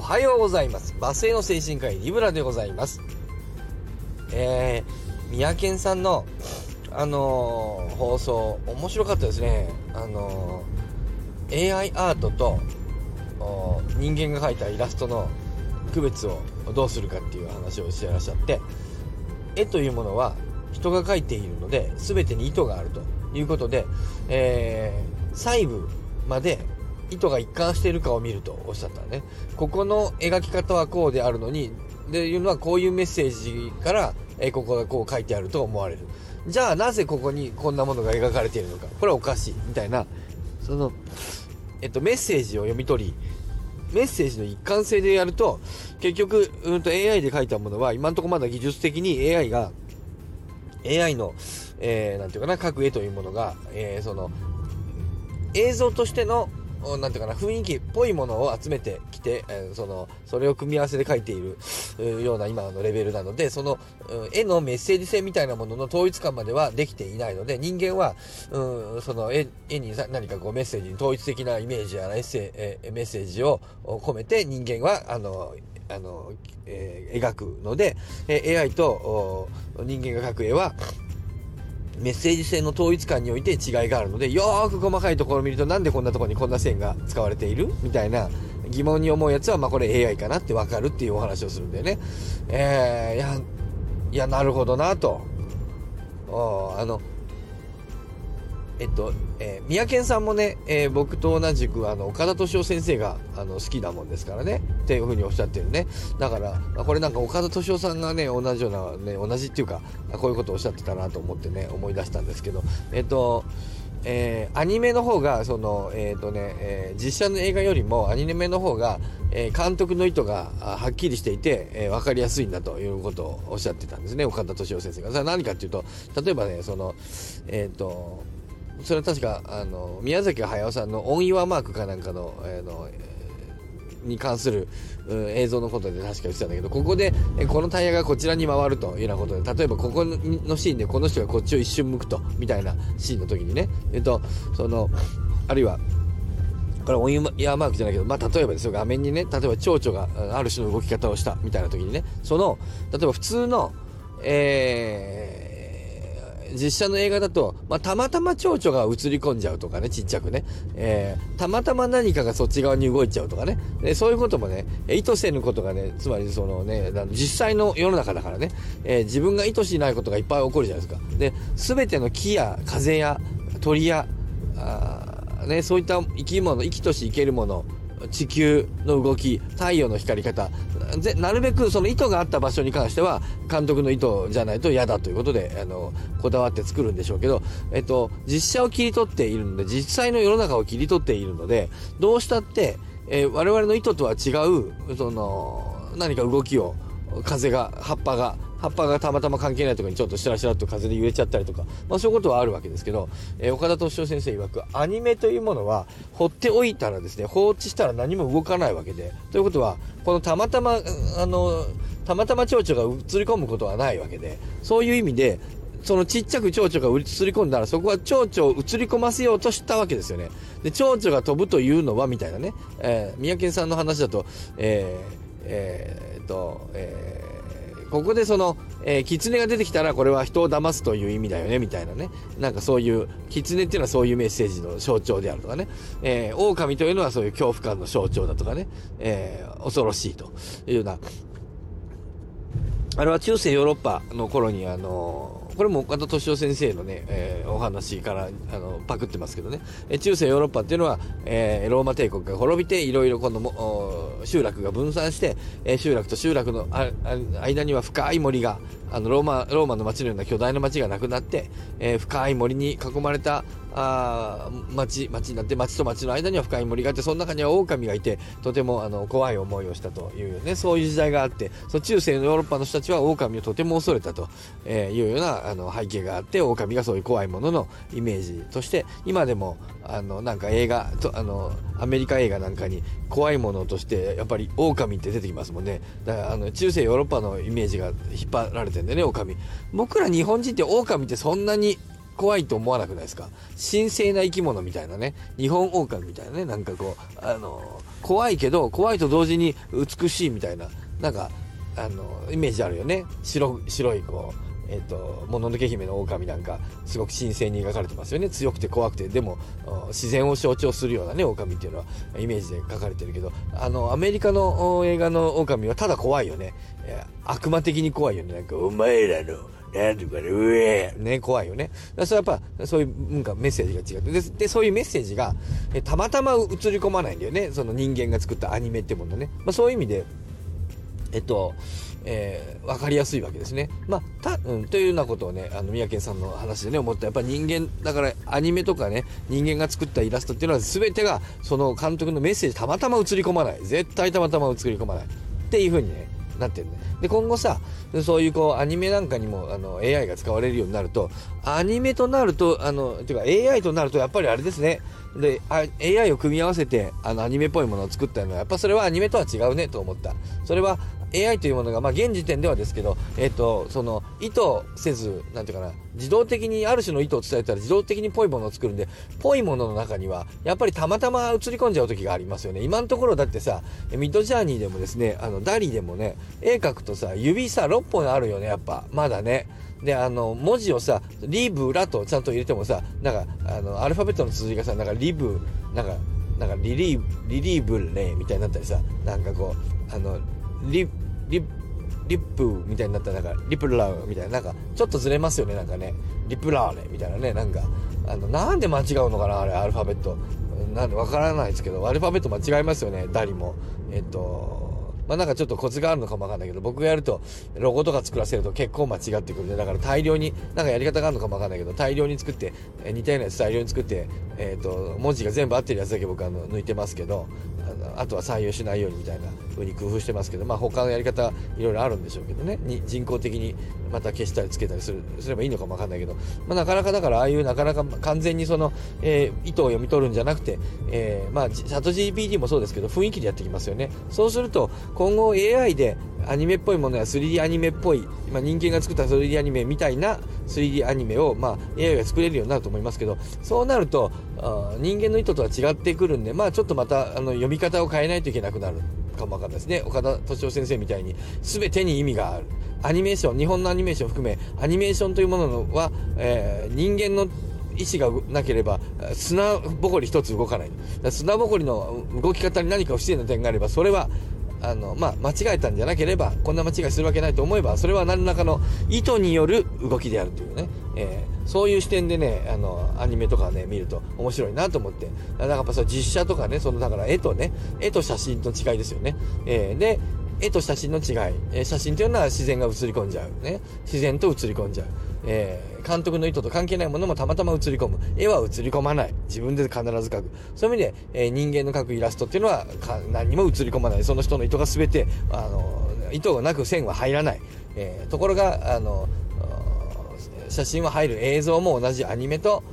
おはようございます。バスへの精神科医リブラでございます。えー、三宅さんの、あのー、放送、面白かったですね。あのー、AI アートと、人間が描いたイラストの区別をどうするかっていう話をしてらっしゃって、絵というものは人が描いているので、全てに意図があるということで、えー、細部まで意図が一貫しているかを見るとおっしゃったね。ここの描き方はこうであるのに、でいうのはこういうメッセージから、えここがこう書いてあると思われる。じゃあなぜここにこんなものが描かれているのか。これはおかしい。みたいな、その、えっと、メッセージを読み取り、メッセージの一貫性でやると、結局、うんと AI で書いたものは、今んとこまだ技術的に AI が、AI の、えー、なんていうかな、各絵というものが、えー、その、映像としてのなんていうかな、雰囲気っぽいものを集めてきて、えー、その、それを組み合わせで描いているような今のレベルなので、その、絵のメッセージ性みたいなものの統一感まではできていないので、人間は、うん、その絵絵に何かこうメッセージに統一的なイメージやエッセ、えメッセージを込めて人間は、あの、あの、えー、描くので、え AI と人間が描く絵は、メッセージ性の統一感において違いがあるので、よーく細かいところを見るとなんでこんなとこにこんな線が使われている？みたいな疑問に思うやつは、まあこれ AI かなってわかるっていうお話をするんだよね。えー、いや、いや、なるほどなと。あの、えっと、えー、三宅さんもね、えー、僕と同じく、あの、岡田敏夫先生が、あの、好きだもんですからね、っていうふうにおっしゃってるね。だから、これなんか岡田敏夫さんがね、同じような、ね、同じっていうか、こういうことをおっしゃってたなと思ってね、思い出したんですけど、えっと、えー、アニメの方が、その、えっ、ー、とね、えー、実写の映画よりもアニメの方が、え監督の意図がはっきりしていて、え分かりやすいんだということをおっしゃってたんですね、岡田敏夫先生が。それは何かっていうと、例えばね、その、えっ、と、それは確か、あの、宮崎駿さんのオン・イワマークかなんかの、えー、の、に関するう、映像のことで確か言ってたんだけど、ここで、このタイヤがこちらに回るというようなことで、例えばここのシーンでこの人がこっちを一瞬向くと、みたいなシーンの時にね、えっと、その、あるいは、これオンイヤーマークじゃないけど、まあ、例えばですよ、画面にね、例えば蝶々がある種の動き方をしたみたいな時にね、その、例えば普通の、えー、実写の映画だと、まあ、たまたま蝶々が映り込んじゃうとかね、ちっちゃくね。えー、たまたま何かがそっち側に動いちゃうとかね。でそういうこともね、意図せぬことがね、つまりそのね、実際の世の中だからね、えー、自分が意図しないことがいっぱい起こるじゃないですか。で、すべての木や風や鳥や、あね、そういった生き物、生きとし生けるもの、地球の動き、太陽の光り方、なるべくその意図があった場所に関しては、監督の意図じゃないと嫌だということで、あの、こだわって作るんでしょうけど、えっと、実写を切り取っているので、実際の世の中を切り取っているので、どうしたって、えー、我々の意図とは違う、その、何か動きを、風が、葉っぱが、葉っぱがたまたま関係ないとこにちょっとシラシラと風で揺れちゃったりとか、まあそういうことはあるわけですけど、えー、岡田敏夫先生曰く、アニメというものは、放っておいたらですね、放置したら何も動かないわけで、ということは、このたまたま、あの、たまたま蝶々が映り込むことはないわけで、そういう意味で、そのちっちゃく蝶々が映り込んだら、そこは蝶々を映り込ませようとしたわけですよね。で、蝶々が飛ぶというのは、みたいなね、えー、三宅さんの話だと、えー、えー、っと、えーここでその、えー、狐が出てきたらこれは人を騙すという意味だよね、みたいなね。なんかそういう、狐っていうのはそういうメッセージの象徴であるとかね。えー、狼というのはそういう恐怖感の象徴だとかね。えー、恐ろしいというような。あれは中世ヨーロッパの頃にあのこれも岡田敏夫先生のね、えー、お話からあのパクってますけどね、え中世ヨーロッパっていうのは、えー、ローマ帝国が滅びて、いろいろ今度も集落が分散して、え、集落と集落の間には深い森が、あのローマローマの町のような巨大な町がなくなって、え、深い森に囲まれたあ町町になって町と町の間には深い森があってその中には狼がいてとてもあの怖い思いをしたというねそういう時代があってそ中世のヨーロッパの人たちは狼をとても恐れたというようなあの背景があって狼がそういう怖いもののイメージとして今でもあのなんか映画とあのアメリカ映画なんかに怖いものとしてやっぱり狼って出てきますもんね。だからあの中世ヨーロッパのイメージが引っ張られてるんでね狼。僕ら日本人って狼ってそんなに怖いと思わなくないですか？神聖な生き物みたいなね日本狼みたいなねなんかこうあの怖いけど怖いと同時に美しいみたいななんかあのイメージあるよね白白いこうえっ、と、もののけ姫の狼なんか、すごく神聖に描かれてますよね。強くて怖くて、でも、自然を象徴するようなね、狼っていうのは、イメージで描かれてるけど、あの、アメリカの映画の狼はただ怖いよね。悪魔的に怖いよね。なんか、お前らの、なんとかね、うえね、怖いよね。それはやっぱ、そういう、なんかメッセージが違って。で、でそういうメッセージが、たまたま映り込まないんだよね。その人間が作ったアニメってものね。まあそういう意味で、えっと、えー、分かりやすいわけですね。まあ、た、うん、というようなことをね、あの、三宅さんの話でね、思った。やっぱ人間、だからアニメとかね、人間が作ったイラストっていうのは全てが、その監督のメッセージたまたま映り込まない。絶対たまたま映り込まない。っていうふうにね、なってるね。で、今後さ、そういうこう、アニメなんかにも、あの、AI が使われるようになると、アニメとなると、あの、ていうか AI となると、やっぱりあれですね。で、AI を組み合わせて、あの、アニメっぽいものを作ったのは、やっぱそれはアニメとは違うねと思った。それは、AI というものが、まあ、現時点ではですけど、えっ、と、その、意図せず、なんていうかな、自動的にある種の意図を伝えたら自動的にぽいものを作るんで、ぽいものの中には、やっぱりたまたま映り込んじゃう時がありますよね。今のところだってさ、ミッドジャーニーでもですね、あの、ダリでもね、絵描くとさ、指さ、6本あるよね、やっぱ。まだね。で、あの、文字をさ、リブラとちゃんと入れてもさ、なんか、あの、アルファベットの綴りがさ、なんかリブ、なんか、なんかリリー、リリーブレみたいになったりさ、なんかこう、あの、リ、リ、リップみたいになったらなんかリプラーみたいななんかちょっとずれますよねなんかね。リプラーレみたいなねなんか。あのなんで間違うのかなあれアルファベット。なんでわからないですけどアルファベット間違いますよねダリも。えっとまあなんかちょっとコツがあるのかもわかんないけど、僕がやると、ロゴとか作らせると結構間違ってくるんで、だから大量に、なんかやり方があるのかもわかんないけど、大量に作って、え似たようなやつ大量に作って、えっ、と、文字が全部合ってるやつだけ僕あの抜いてますけど、あとは採用しないようにみたいな風に工夫してますけど、まあ他のやり方いろいろあるんでしょうけどね、に人工的にまた消したりつけたりするすればいいのかもわかんないけど、まあなかなかだからああいうなかなか完全にその、えー、意図を読み取るんじゃなくて、えー、まあチャット GPT もそうですけど雰囲気でやってきますよね。そうすると今後 AI でアニメっぽいものや 3D アニメっぽい、まあ、人間が作った 3D アニメみたいな 3D アニメを、まあ、AI が作れるようになると思いますけどそうなるとあ人間の意図とは違ってくるんで、まあ、ちょっとまたあの読み方を変えないといけなくなるかもわかんないですね。岡田敏夫先生みたいに全てに意味がある。アニメーション日本のアニメーション含めアニメーションというものは、えー、人間の意志がなければ砂ぼこり一つ動かない。砂ぼこりの動き方に何か不自然な点があればそれはあの、まあ、間違えたんじゃなければ、こんな間違いするわけないと思えば、それは何らかの意図による動きであるというね、えー、そういう視点でね、あの、アニメとかね、見ると面白いなと思って、だからやっぱそ実写とかね、その、だから絵とね、絵と写真の違いですよね。えー、で、絵と写真の違い、え、写真というのは自然が映り込んじゃう。ね。自然と映り込んじゃう。えー、監督の意図と関係ないものもたまたま映り込む。絵は映り込まない。自分で必ず描く。そういう意味で、えー、人間の描くイラストっていうのは何にも映り込まない。その人の意図が全て、あの、意図がなく線は入らない。えー、ところが、あの、写真は入る映像も同じアニメと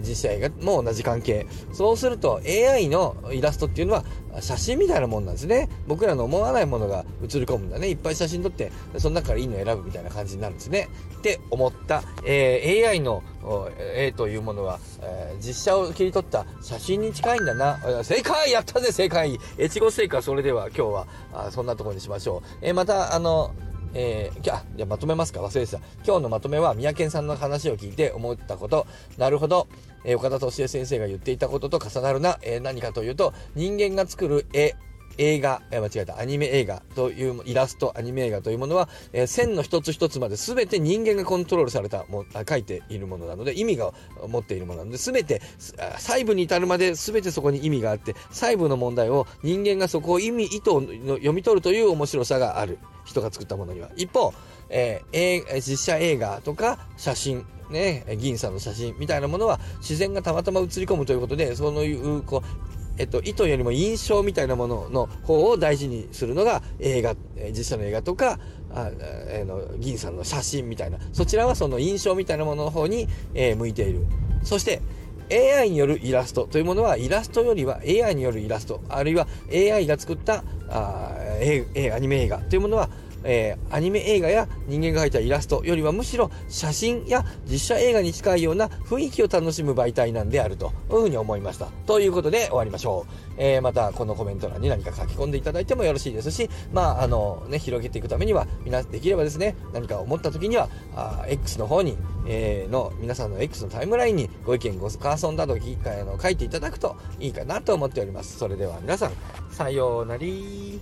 実写映画も同じ関係。そうすると AI のイラストっていうのは写真みたいなもんなんですね。僕らの思わないものが映り込むんだね。いっぱい写真撮って、その中からいいの選ぶみたいな感じになるんですね。って思った、えー、AI の絵というものは、えー、実写を切り取った写真に近いんだな。正解やったぜ正解越後製菓それでは今日はあそんなところにしましょう。えー、また、あの、えー、あ、じゃまとめますか忘れてた。今日のまとめは、三宅さんの話を聞いて思ったこと。なるほど。えー、岡田敏恵先生が言っていたことと重なるな。えー、何かというと、人間が作る絵、映画、え間違えた、アニメ映画という、イラスト、アニメ映画というものは、え、線の一つ一つまで全て人間がコントロールされたも、書いているものなので、意味が持っているものなので、全て、細部に至るまで全てそこに意味があって、細部の問題を人間がそこを意味、意図を読み取るという面白さがある。人が作ったものには。一方、えー、実写映画とか写真、ね、銀さんの写真みたいなものは自然がたまたま映り込むということで、そういう、こう、えっと、意図よりも印象みたいなものの方を大事にするのが映画、実写の映画とか、あえー、の銀さんの写真みたいな、そちらはその印象みたいなものの方に、えー、向いている。そして、AI によるイラストというものは、イラストよりは AI によるイラスト、あるいは AI が作ったあアニメ映画というものは、えー、アニメ映画や人間が描いたイラストよりはむしろ写真や実写映画に近いような雰囲気を楽しむ媒体なんであるというふうに思いました。ということで終わりましょう。えー、またこのコメント欄に何か書き込んでいただいてもよろしいですし、まあ、あのね、広げていくためには、みな、できればですね、何か思った時には、あ X の方に、えー、の、皆さんの X のタイムラインにご意見、ご感想などあの書いていただくといいかなと思っております。それでは皆さん、さようなり